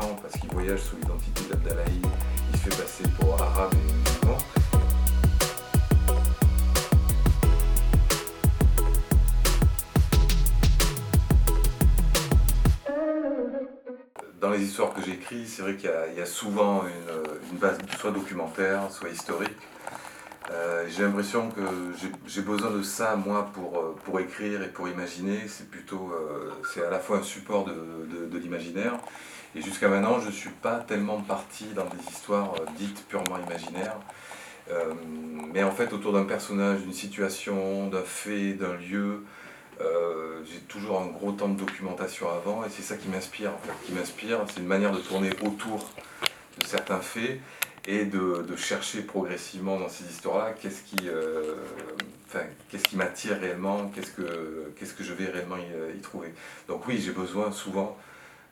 parce qu'il voyage sous l'identité d'Abdalaï, il se fait passer pour arabe et musulman. Dans les histoires que j'écris, c'est vrai qu'il y, a souvent une, base soit documentaire, soit historique. Euh, j'ai l'impression que j'ai besoin de ça, moi, pour, pour écrire et pour imaginer. C'est plutôt, euh, c'est à la fois un support de, l'imaginaire. Et jusqu'à maintenant, je ne suis pas tellement parti dans des histoires dites purement imaginaires. mais en fait, autour d'un personnage, d'une situation, d'un fait, d'un lieu, j'ai toujours un gros temps de documentation avant. Et c'est ça qui m'inspire. Qui m'inspire, c'est une manière de tourner autour de certains faits et de, chercher progressivement dans ces histoires-là qu'est-ce qui, euh, qui m'attire réellement, qu'est-ce que, que je vais réellement y, trouver. Donc oui, j'ai besoin souvent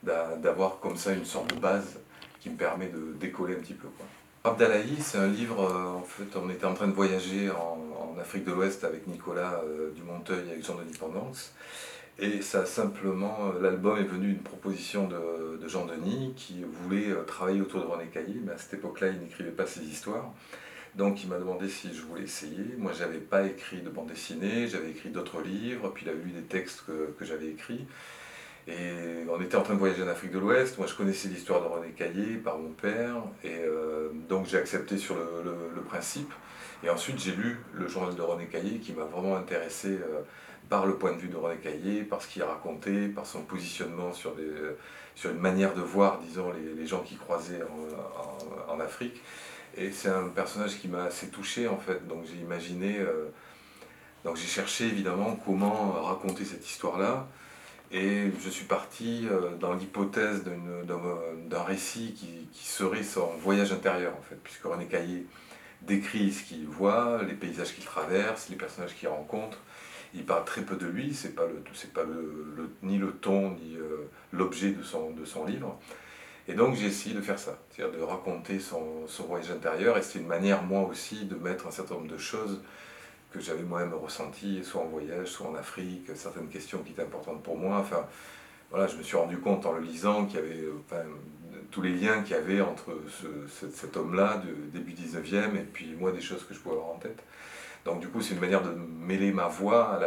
d'avoir comme ça une sorte de base qui me permet de décoller un petit peu. Quoi. Abdalahi, c'est un livre, euh, en fait, on était en train de voyager en, Afrique de l'Ouest avec Nicolas euh, Dumonteuil avec Jean-Denis Pendance. Et ça simplement, euh, l'album est venu d'une proposition de, Jean-Denis qui voulait euh, travailler autour de René Caillé, mais à cette époque-là, il n'écrivait pas ses histoires. Donc il m'a demandé si je voulais essayer. Moi, je n'avais pas écrit de bande dessinée, j'avais écrit d'autres livres, puis il a lu des textes que, j'avais écrits. Et on était en train de voyager en Afrique de l'Ouest. Moi, je connaissais l'histoire de René Caillé par mon père, et euh, donc j'ai accepté sur le, principe. Et ensuite, j'ai lu le journal de René Caillé qui m'a vraiment intéressé par le point de vue de René Caillé, par ce qu'il racontait, par son positionnement sur, des, sur une manière de voir, disons, les, gens qui croisaient en, Afrique. Et c'est un personnage qui m'a assez touché, en fait. Donc j'ai imaginé, euh, donc j'ai cherché évidemment comment raconter cette histoire-là. Et je suis parti euh, dans l'hypothèse d'un récit qui, qui, serait son voyage intérieur, en fait, puisque René Caillé décrit ce qu'il voit, les paysages qu'il traverse, les personnages qu'il rencontre, il parle très peu de lui, c'est pas, le, pas le, ni le ton ni euh, l'objet de son, de son livre. Et donc j'ai essayé de faire ça, c'est-à-dire de raconter son, son voyage intérieur, et c'est une manière moi aussi de mettre un certain nombre de choses que j'avais moi-même ressenties, soit en voyage, soit en Afrique, certaines questions qui étaient importantes pour moi. Enfin, voilà, je me suis rendu compte en le lisant qu'il y avait enfin, tous les liens qu'il y avait entre ce, cet homme-là, du début 19e, et puis moi, des choses que je pouvais avoir en tête. Donc du coup, c'est une manière de mêler ma voix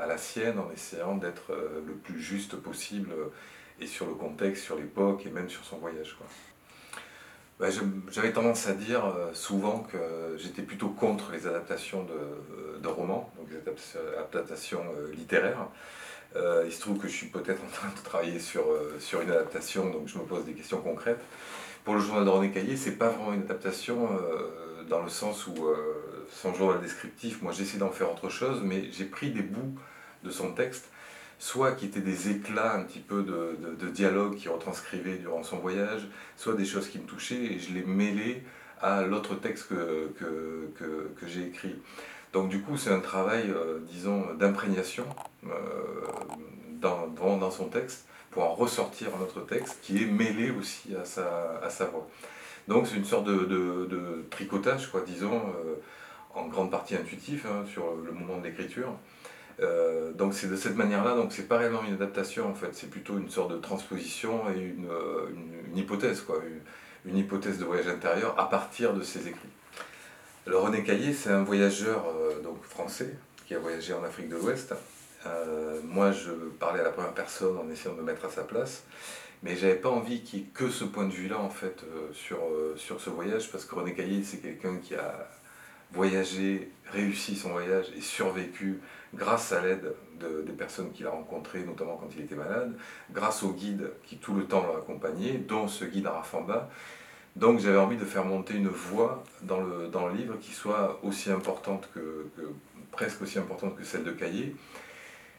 à la, sienne en essayant d'être euh, le plus juste possible euh, et sur le contexte, sur l'époque et même sur son voyage. J'avais tendance à dire euh, souvent que j'étais plutôt contre les adaptations de, romans, donc les adaptations littéraires. il se trouve que je suis peut-être en train de travailler sur, sur une adaptation, donc je me pose des questions concrètes. Pour le journal de René Caillé, c'est pas vraiment une adaptation dans le sens où son journal descriptif, moi j'essaie d'en faire autre chose, mais j'ai pris des bouts de son texte, soit qui étaient des éclats un petit peu de, de, dialogue qu'il retranscrivait durant son voyage, soit des choses qui me touchaient, et je les mêlais à l'autre texte que, que, j'ai écrit. Donc du coup c'est un travail, euh, disons, d'imprégnation euh, dans, dans, son texte, pour en ressortir un autre texte qui est mêlé aussi à sa, à sa voix. Donc c'est une sorte de, de, tricotage, quoi, disons. Euh, en grande partie intuitif hein, sur le moment de l'écriture. Euh, donc c'est de cette manière-là, donc c'est pas réellement une adaptation en fait, c'est plutôt une sorte de transposition et une, euh, une, hypothèse, quoi, une, hypothèse de voyage intérieur à partir de ses écrits. Alors René Caillé, c'est un voyageur euh, donc français qui a voyagé en Afrique de l'Ouest. moi, je parlais à la première personne en essayant de me mettre à sa place, mais j'avais pas envie qu'il y ait que ce point de vue-là en fait sur, sur ce voyage, parce que René Caillé, c'est quelqu'un qui a voyagé, réussi son voyage et survécu grâce à l'aide de, des personnes qu'il a rencontrées, notamment quand il était malade, grâce au guide qui tout le temps l'a accompagné, dont ce guide Arafamba. Donc j'avais envie de faire monter une voix dans le, dans le livre qui soit aussi importante que, presque aussi importante que celle de Caillé.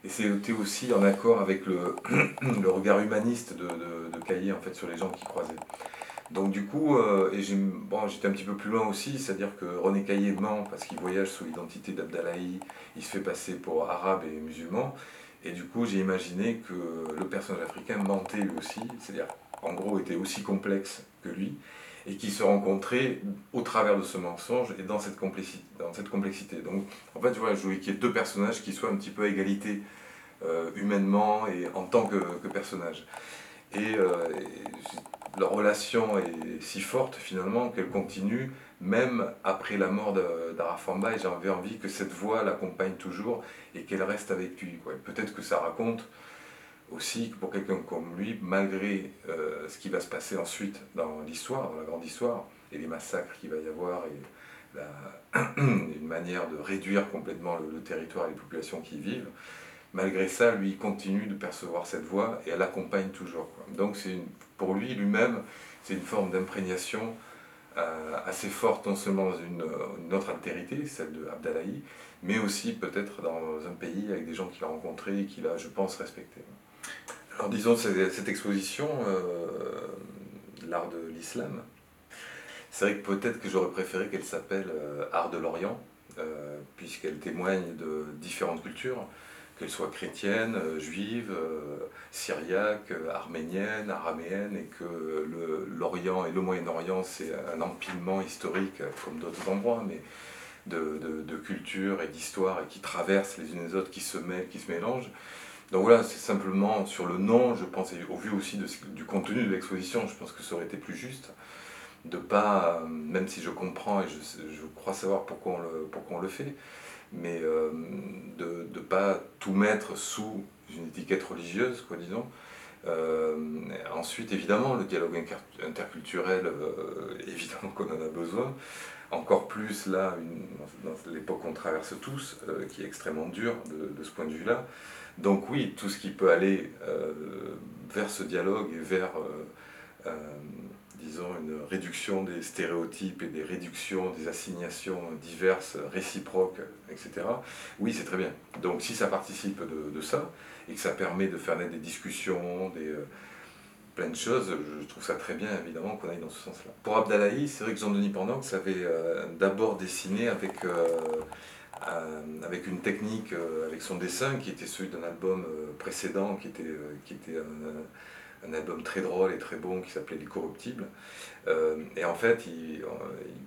Et c'était aussi en accord avec le, regard humaniste de, de, en fait, sur les gens qui croisaient. Donc du coup, euh, et bon, j'étais un petit peu plus loin aussi, c'est-à-dire que René Caillé ment parce qu'il voyage sous l'identité d'Abdalaï, il se fait passer pour arabe et musulman, et du coup j'ai imaginé que le personnage africain mentait lui aussi, c'est-à-dire en gros était aussi complexe que lui, et qui se rencontrait au travers de ce mensonge et dans cette complexité. Dans cette complexité. Donc en fait, vois, je voulais qu'il y ait deux personnages qui soient un petit peu à égalité euh, humainement et en tant que, personnage. Et, euh, leur relation est si forte finalement qu'elle continue même après la mort d'Arafamba et j'avais envie que cette voix l'accompagne toujours et qu'elle reste avec lui. Peut-être que ça raconte aussi que pour quelqu'un comme lui, malgré euh, ce qui va se passer ensuite dans l'histoire, dans la grande histoire, et les massacres qu'il va y avoir, et une manière de réduire complètement le, territoire et les populations qui y vivent, malgré ça, lui, continue de percevoir cette voix et elle l'accompagne toujours. Donc c'est pour lui, lui-même, c'est une forme d'imprégnation euh, assez forte, non seulement dans une, autre altérité, celle de Abdallahi, mais aussi peut-être dans un pays avec des gens qu'il a rencontrés et qu'il a, je pense, respectés. Alors disons, cette exposition, euh, l'art de l'islam, c'est vrai que peut-être que j'aurais préféré qu'elle s'appelle euh, Art de l'Orient, puisqu'elle témoigne de différentes cultures, qu'elles soient chrétiennes, juives, syriaques, arméniennes, araméennes, et que l'Orient et le Moyen-Orient, c'est un empilement historique, comme d'autres endroits, mais de, de cultures et d'histoires, et qui traversent les unes les autres, qui se mêlent, qui se mélangent. Donc voilà, c'est simplement sur le nom, je pense, et au vu aussi du contenu de l'exposition, je pense que ça aurait été plus juste de pas, euh, même si je comprends et je, crois savoir pourquoi on le fait, mais euh, de ne pas tout mettre sous une étiquette religieuse, quoi, disons. Euh, ensuite, évidemment, le dialogue interculturel, évidemment qu'on en a besoin. Encore plus là, dans l'époque qu'on traverse tous, qui est extrêmement dure de ce point de vue-là. Donc oui, tout ce qui peut aller euh, vers ce dialogue et vers, euh, euh, disons, une réduction des stéréotypes et des réductions des assignations diverses, réciproques, etc., oui, c'est très bien. Donc si ça participe de, ça, et que ça permet de faire naître des discussions, des, plein de choses, je trouve ça très bien, évidemment, qu'on aille dans ce sens-là. Pour Abdallahi, c'est vrai que Jean-Denis Pendant avait d'abord dessiné avec euh, avec une technique, euh, avec son dessin qui était celui d'un album euh, précédent, qui était, qui était album très drôle et très bon qui s'appelait Les Corruptibles. et en fait, il,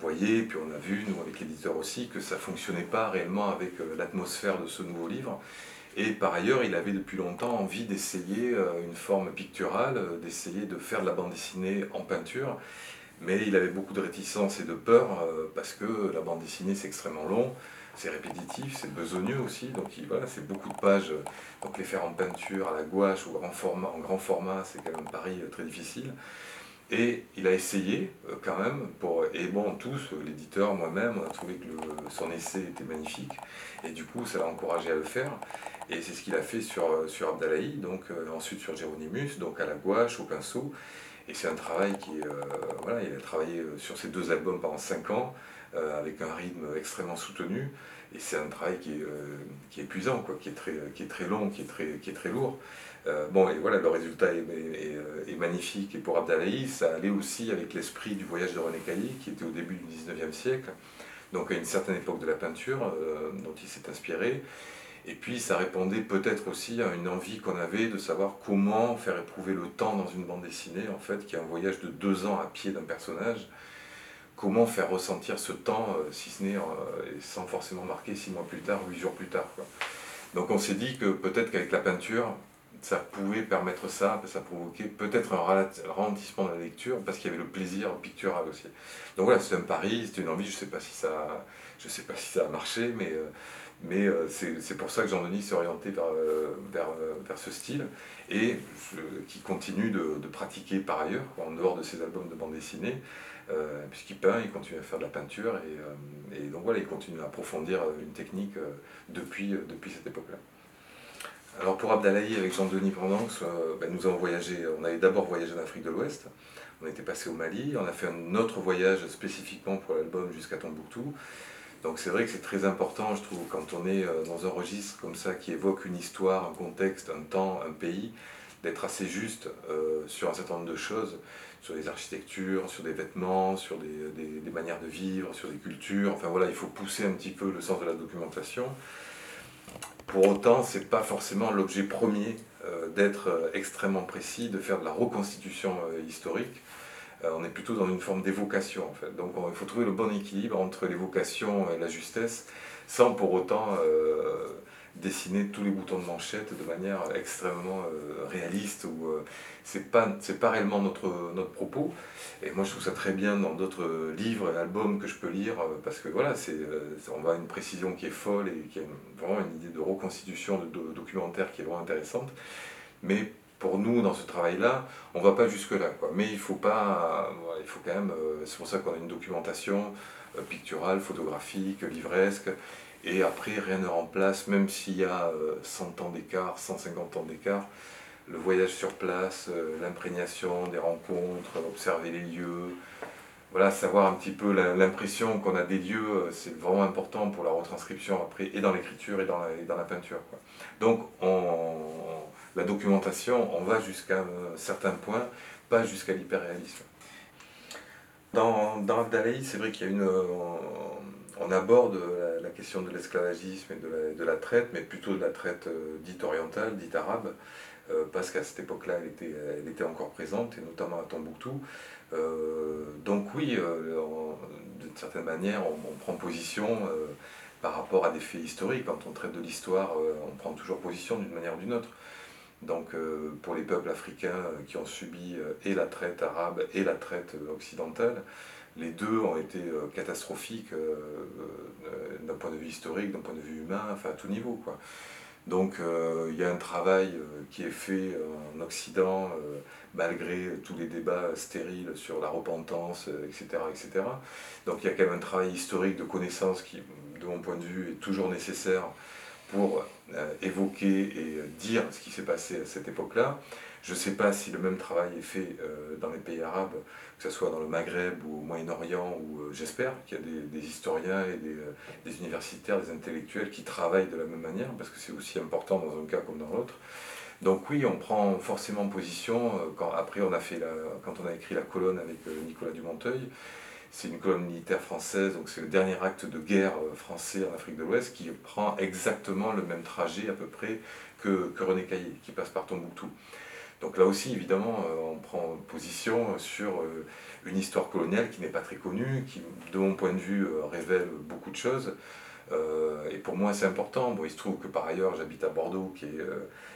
voyait, puis on a vu, nous avec l'éditeur aussi, que ça ne fonctionnait pas réellement avec l'atmosphère de ce nouveau livre. Et par ailleurs, il avait depuis longtemps envie d'essayer une forme picturale, d'essayer de faire de la bande dessinée en peinture. Mais il avait beaucoup de réticence et de peur parce que la bande dessinée c'est extrêmement long c'est répétitif, c'est besogneux aussi, donc voilà, c'est beaucoup de pages. Donc les faire en peinture, à la gouache ou en, grand format, c'est quand même un pari euh, très difficile. Et il a essayé euh, quand même, pour, et bon, tous, euh, l'éditeur, moi-même, on a trouvé que son essai était magnifique, et du coup, ça l'a encouragé à le faire. Et c'est ce qu'il a fait sur, sur donc ensuite sur Géronimus, donc à la gouache, au pinceau. Et c'est un travail qui, voilà, il a travaillé sur ces deux albums pendant cinq ans, euh, avec un rythme extrêmement soutenu. Et c'est un travail qui est, euh, qui est épuisant, quoi, qui, est très, qui est très long, qui est très, qui est très lourd. Euh, bon, et voilà, le résultat est, est, magnifique. Et pour Abdallahi, ça allait aussi avec l'esprit du voyage de René Cailly, qui était au début du 19e siècle, donc à une certaine époque de la peinture, dont il s'est inspiré. Et puis ça répondait peut-être aussi à une envie qu'on avait de savoir comment faire éprouver le temps dans une bande dessinée, en fait, qui est un voyage de deux ans à pied d'un personnage, comment faire ressentir ce temps, euh, si ce n'est euh, sans forcément marquer six mois plus tard, huit jours plus tard. Donc on s'est dit que peut-être qu'avec la peinture, ça pouvait permettre ça, ça provoquait peut-être un ralentissement de la lecture parce qu'il y avait le plaisir pictural aussi. Donc voilà, c'est un pari, c'était une envie, je ne sais si sais pas si ça a marché, mais, euh, mais c'est pour ça que Jean-Denis s'est orienté vers, vers, vers, ce style et qui continue de, de, pratiquer par ailleurs, en dehors de ses albums de bande dessinée, euh, puisqu'il peint, il continue à faire de la peinture, et, euh, donc voilà, il continue à approfondir euh, une technique depuis, depuis cette époque-là. Alors pour Abdallahi avec Jean-Denis Pendance, ben, nous avons voyagé, on avait d'abord voyagé en Afrique de l'Ouest, on était passé au Mali, on a fait un autre voyage spécifiquement pour l'album jusqu'à Tombouctou. Donc c'est vrai que c'est très important, je trouve, quand on est dans un registre comme ça qui évoque une histoire, un contexte, un temps, un pays, d'être assez juste sur un certain nombre de choses sur les architectures, sur des vêtements, sur des, manières de vivre, sur des cultures. Enfin voilà, il faut pousser un petit peu le sens de la documentation. Pour autant, ce n'est pas forcément l'objet premier euh, d'être euh, extrêmement précis, de faire de la reconstitution euh, historique. On est plutôt dans une forme d'évocation en fait. Donc il faut trouver le bon équilibre entre l'évocation et la justesse, sans pour autant dessiner tous les boutons de manchette de manière extrêmement réaliste ou c'est pas pas réellement notre propos et moi je trouve ça très bien dans d'autres livres et albums que je peux lire parce que voilà c'est on va une précision qui est folle et qui a vraiment une idée de reconstitution de, documentaire qui est vraiment intéressante pour nous, dans ce travail-là, on ne va pas jusque-là. Mais il faut pas, il faut quand même, euh, c'est pour ça qu'on a une documentation euh, picturale, photographique, livresque, et après, rien ne remplace, même s'il y a 100 euh, ans d'écart, 150 ans d'écart, le voyage sur place, l'imprégnation des rencontres, observer les lieux, voilà, savoir un petit peu l'impression qu'on a des lieux, c'est vraiment important pour la retranscription après, et dans l'écriture et la, dans la peinture. Donc, on, la documentation, on va jusqu'à un certain point, pas jusqu'à l'hyperréalisme. Dans, dans c'est vrai qu'il y a une. On, aborde la, question de l'esclavagisme et de la, traite, mais plutôt de la traite euh, dite orientale, dite arabe, euh, parce qu'à cette époque-là, elle était, elle était encore présente, et notamment à Tombouctou. Euh, donc, oui, d'une certaine manière, on, prend position par rapport à des faits historiques. Quand on traite de l'histoire, on prend toujours position d'une manière ou d'une autre. Donc euh, pour les peuples africains euh, qui ont subi euh, et la traite arabe et la traite occidentale, les deux ont été catastrophiques d'un point de vue historique, d'un point de vue humain, enfin à tout niveau. Donc il y a un travail qui est fait en Occident, malgré tous les débats stériles sur la repentance, etc., etc. Donc il y a quand même un travail historique de connaissance qui, de mon point de vue, est toujours nécessaire pour euh, évoquer et euh, dire ce qui s'est passé à cette époque-là. Je ne sais pas si le même travail est fait euh, dans les pays arabes, que ce soit dans le Maghreb ou au Moyen-Orient, où j'espère qu'il y a des, historiens et des, universitaires, des intellectuels qui travaillent de la même manière, parce que c'est aussi important dans un cas comme dans l'autre. Donc oui, on prend forcément position, après on a fait quand on a écrit la colonne avec Nicolas Dumonteuil, c'est une colonne militaire française, donc c'est le dernier acte de guerre euh, français en Afrique de l'Ouest qui prend exactement le même trajet à peu près que, René Caillé, qui passe par Tombouctou. Donc là aussi, évidemment, euh, on prend position sur euh, une histoire coloniale qui n'est pas très connue, qui, de mon point de vue, révèle beaucoup de choses. et pour moi, c'est important. Bon, il se trouve que par ailleurs, j'habite à Bordeaux, qui est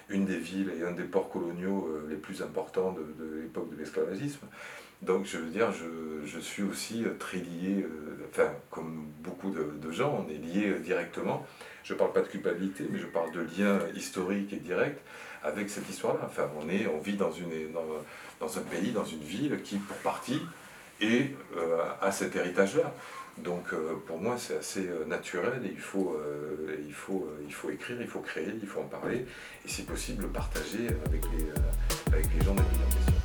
une des villes et un des ports coloniaux les plus importants de l'époque de l'esclavagisme. Donc je veux dire, je, suis aussi euh, très lié, euh, enfin comme beaucoup de, gens, on est lié euh, directement. Je ne parle pas de culpabilité, mais je parle de lien historique et direct avec cette histoire-là. Enfin, on, est, on vit dans, une, dans, un pays, dans une ville qui, pour partie, est, a cet héritage-là. Donc pour moi, c'est assez naturel et il faut, il, faut, il faut écrire, il faut créer, il faut en parler et si possible le partager avec les, avec les gens de la